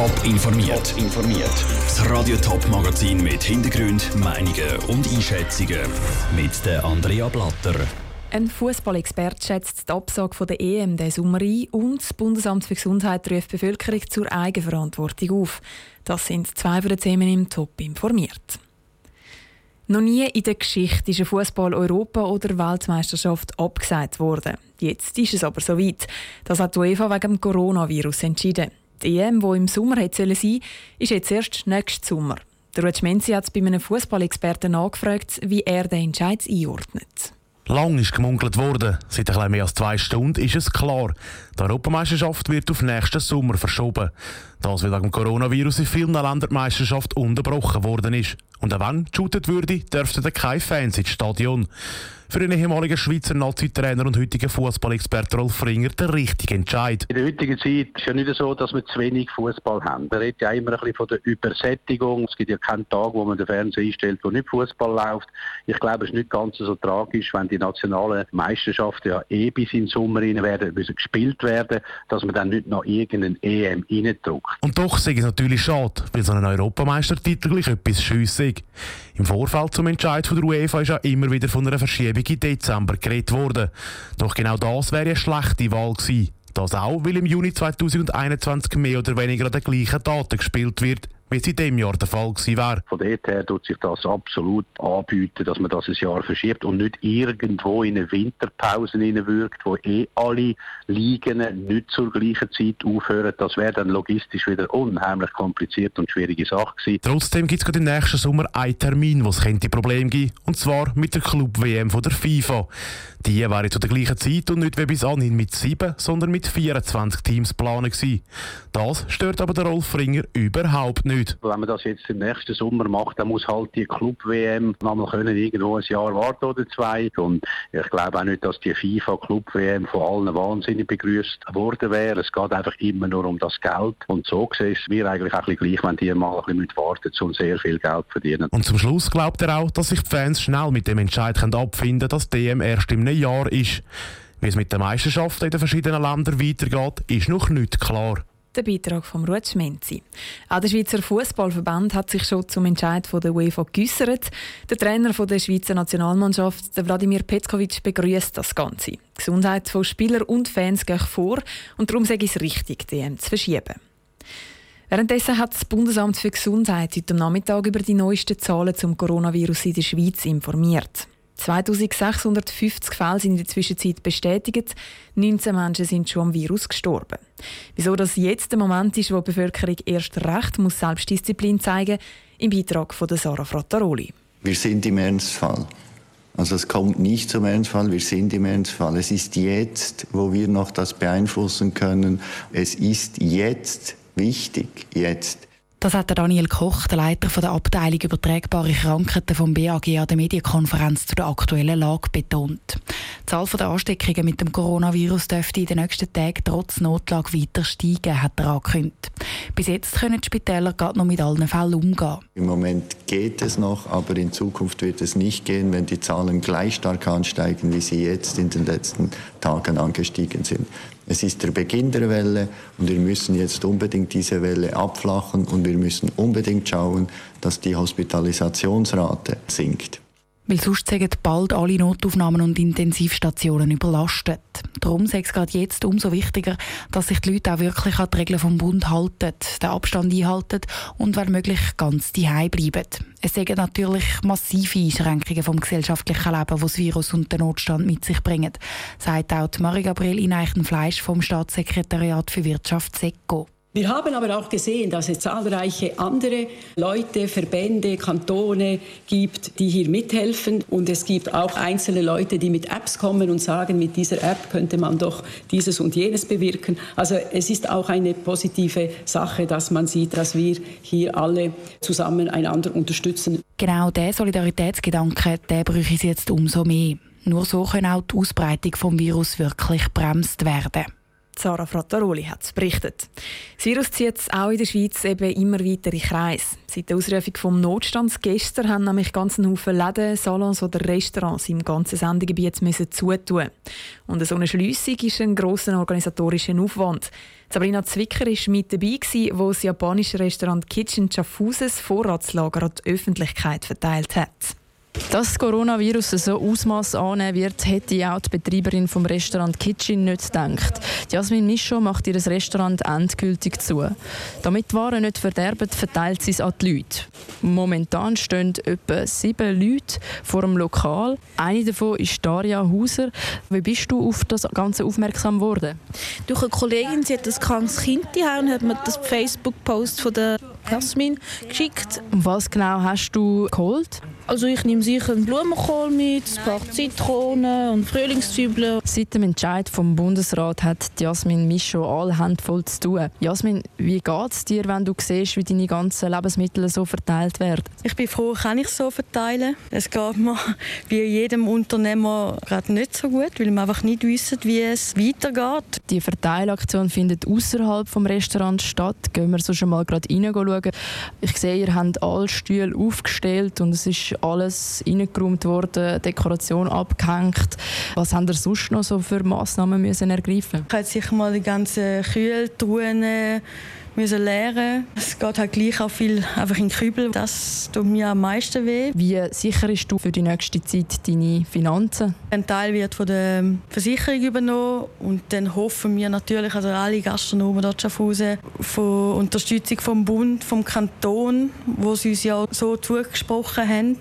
Top informiert. informiert. Das Radio Top Magazin mit Hintergrund, Meinungen und Einschätzungen mit der Andrea Blatter. Ein Fußballexperte schätzt die Absage der EM diesen Sommer ein und das Bundesamt für Gesundheit ruft die Bevölkerung zur Eigenverantwortung auf. Das sind zwei von den Themen im Top informiert. Noch nie in der Geschichte ist eine Fußball-Europa- oder Weltmeisterschaft abgesagt worden. Jetzt ist es aber soweit. Das hat die UEFA wegen dem Coronavirus entschieden. Die EM, die im Sommer sein sollen, ist jetzt erst nächsten Sommer. Der Rutsch Menzi hat bei einem Fußballexperten nachgefragt, wie er den Entscheid einordnet. Lang ist gemunkelt worden. Seit ein mehr als zwei Stunden ist es klar. Die Europameisterschaft wird auf nächsten Sommer verschoben. Das, weil dem Coronavirus in vielen Ländern die Meisterschaft unterbrochen worden ist. Und auch wenn geshootet würde, dürften keine Fans ins Stadion. Für den ehemaligen Schweizer Nazi-Trainer und heutigen Fußballexperten Rolf Fringer der richtige Entscheid. In der heutigen Zeit ist ja nicht so, dass wir zu wenig Fußball haben. Man redet ja immer ein bisschen von der Übersättigung. Es gibt ja keinen Tag, wo man den Fernseher einstellt, wo nicht Fußball läuft. Ich glaube, es ist nicht ganz so tragisch, wenn die nationalen Meisterschaften ja eh bis in den Sommer rein werden, müssen gespielt werden, dass man dann nicht noch irgendeinen EM reindruckt. Und doch sei es natürlich schade, weil so ein Europameistertitel gleich etwas schüssig. Im Vorfeld zum Entscheid von der UEFA ist ja immer wieder von einer Verschiebung im Dezember geredet worden. Doch genau das wäre eine schlechte Wahl gewesen. Das auch, weil im Juni 2021 mehr oder weniger an den gleichen Daten gespielt wird wie es in diesem Jahr der Fall gewesen wäre. Von dort her tut sich das absolut anbieten, dass man das ein Jahr verschiebt und nicht irgendwo in eine Winterpause wirkt, wo eh alle Ligen nicht zur gleichen Zeit aufhören. Das wäre dann logistisch wieder unheimlich kompliziert und schwierige Sache gewesen. Trotzdem gibt es gerade im nächsten Sommer einen Termin, wo es Probleme geben und zwar mit der Club-WM von der FIFA. Die wäre zu der gleichen Zeit und nicht wie bis anhin mit sieben, sondern mit 24 Teams planen gewesen. Das stört aber der Rolf Ringer überhaupt nicht nicht. Wenn man das jetzt im nächsten Sommer macht, dann muss halt die Club-WM nochmal können irgendwo ein Jahr warten oder zwei. Und ich glaube auch nicht, dass die FIFA-Club-WM von allen wahnsinnig begrüßt worden wäre. Es geht einfach immer nur um das Geld. Und so gesehen ist es mir eigentlich auch ein bisschen gleich, wenn die mal ein bisschen warten und sehr viel Geld verdienen. Und zum Schluss glaubt er auch, dass sich die Fans schnell mit dem Entscheid abfinden können, dass DM erst im Jahr ist. Wie es mit den Meisterschaften in den verschiedenen Ländern weitergeht, ist noch nicht klar. Der Beitrag von Ruth Schmenzi. Auch der Schweizer Fußballverband hat sich schon zum Entscheid von der UEFA geäußert. Der Trainer von der Schweizer Nationalmannschaft, der Wladimir Petkovic, begrüßt das Ganze. Die Gesundheit von Spielern und Fans geht vor und darum sage ich es richtig, die EM zu verschieben. Währenddessen hat das Bundesamt für Gesundheit heute Nachmittag über die neuesten Zahlen zum Coronavirus in der Schweiz informiert. 2650 Fälle sind in der Zwischenzeit bestätigt. 19 Menschen sind schon am Virus gestorben. Wieso das jetzt der Moment ist, wo die Bevölkerung erst recht muss Selbstdisziplin zeigen im Beitrag von Sarah Frattaroli. Wir sind im Ernstfall. Also es kommt nicht zum Ernstfall, wir sind im Ernstfall. Es ist jetzt, wo wir noch das beeinflussen können. Es ist jetzt wichtig, jetzt das hat Daniel Koch, der Leiter der Abteilung übertragbare Krankheiten vom BAG an der Medienkonferenz zu der aktuellen Lage betont. Die Zahl der Ansteckungen mit dem Coronavirus dürfte in den nächsten Tagen trotz Notlage weiter steigen, hat er angekündigt. Bis jetzt können die Spitäler gerade noch mit allen Fällen umgehen. Im Moment geht es noch, aber in Zukunft wird es nicht gehen, wenn die Zahlen gleich stark ansteigen, wie sie jetzt in den letzten Tagen angestiegen sind. Es ist der Beginn der Welle und wir müssen jetzt unbedingt diese Welle abflachen und wir müssen unbedingt schauen, dass die Hospitalisationsrate sinkt weil sonst sind bald alle Notaufnahmen und Intensivstationen überlastet. Darum ist es gerade jetzt umso wichtiger, dass sich die Leute auch wirklich an die Regeln vom Bund halten, den Abstand einhalten und wenn möglich ganz daheim bleiben. Es sind natürlich massive Einschränkungen vom gesellschaftlichen Leben, die das Virus und den Notstand mit sich bringen, sagt auch Marie-Gabriel Ineichenfleisch vom Staatssekretariat für Wirtschaft SECO. Wir haben aber auch gesehen, dass es zahlreiche andere Leute, Verbände, Kantone gibt, die hier mithelfen. Und es gibt auch einzelne Leute, die mit Apps kommen und sagen, mit dieser App könnte man doch dieses und jenes bewirken. Also es ist auch eine positive Sache, dass man sieht, dass wir hier alle zusammen einander unterstützen. Genau der Solidaritätsgedanke, der bräuchte es jetzt umso mehr. Nur so kann auch die Ausbreitung vom Virus wirklich bremst werden. Sarah Frattaroli hat es berichtet. Das Virus zieht auch in der Schweiz eben immer weiter in Kreis. Seit der Ausrufung vom Notstands gestern haben nämlich ganzen Haufen Läden, Salons oder Restaurants im ganzen Sendegebiet müssen zutun. Und so eine Schliessung ist ein grosser organisatorischer Aufwand. Sabrina Zwicker war mit dabei, wo das japanische Restaurant Kitchen Chafuses Vorratslager an die Öffentlichkeit verteilt hat. Dass das Coronavirus so Ausmaß annehmen wird, hätte auch die Betreiberin vom Restaurant Kitchen nicht gedacht. Jasmin Micho macht ihr Restaurant endgültig zu. Damit die Waren nicht verderben, verteilt sie es an die Leute. Momentan stehen etwa sieben Leute vor dem Lokal. Eine davon ist Daria Hauser. Wie bist du auf das Ganze aufmerksam geworden? Durch eine Kollegin, sie hat ein krankes Kind und hat mir das Facebook-Post von der Jasmin geschickt. Was genau hast du geholt? Also ich nehme sicher einen Blumenkohl mit, ein paar Zitronen und Frühlingszwiebeln. Seit dem Entscheid vom Bundesrat hat Jasmin Micho all handvoll zu tun. Jasmin, wie geht es dir, wenn du siehst, wie deine ganzen Lebensmittel so verteilt werden? Ich bin froh, kann ich so verteilen. Es geht mir wie jedem Unternehmer gerade nicht so gut, weil wir einfach nicht wissen, wie es weitergeht. Die Verteilaktion findet außerhalb vom Restaurant statt. Gehen wir so schon mal gerade reinschauen. Ich sehe, ihr habt alle Stühle aufgestellt und es ist alles reingeräumt worden, Dekoration abgehängt. Was haben ihr sonst noch so für Massnahmen müssen ergreifen? Ich habe sicher mal die ganzen Kühltruhen müssen lernen. Es geht halt gleich auch viel einfach in den Kübel. Das tut mir am meisten weh. Wie sicherst du für die nächste Zeit deine Finanzen? Ein Teil wird von der Versicherung übernommen und dann hoffen wir natürlich, also alle Gastronomen dort Schaffhausen, von Unterstützung vom Bund, vom Kanton, wo sie uns ja so zugesprochen haben.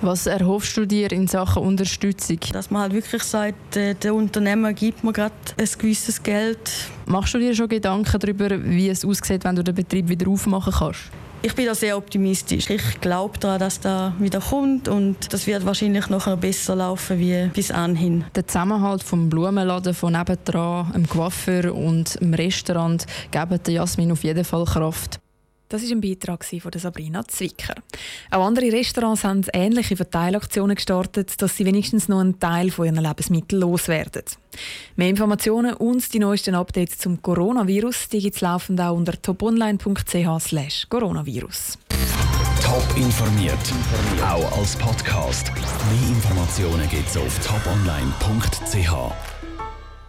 Was erhoffst du dir in Sachen Unterstützung? Dass man halt wirklich sagt, äh, der Unternehmer gibt mir gerade ein gewisses Geld. Machst du dir schon Gedanken darüber, wie es aussieht, wenn du den Betrieb wieder aufmachen kannst? Ich bin da sehr optimistisch. Ich glaube daran, dass da wieder kommt und das wird wahrscheinlich noch besser laufen wie bis anhin. Der Zusammenhalt vom Blumenladen von nebendran, dem Coiffeur und dem Restaurant geben Jasmin auf jeden Fall Kraft. Das ist ein Beitrag von Sabrina Zwicker. Auch andere Restaurants haben ähnliche Verteilaktionen gestartet, dass sie wenigstens noch einen Teil von ihren Lebensmitteln loswerden. Mehr Informationen und die neuesten Updates zum Coronavirus gibt es laufend auch unter toponline.ch coronavirus. Top informiert, auch als Podcast. Mehr Informationen gibt es auf toponline.ch.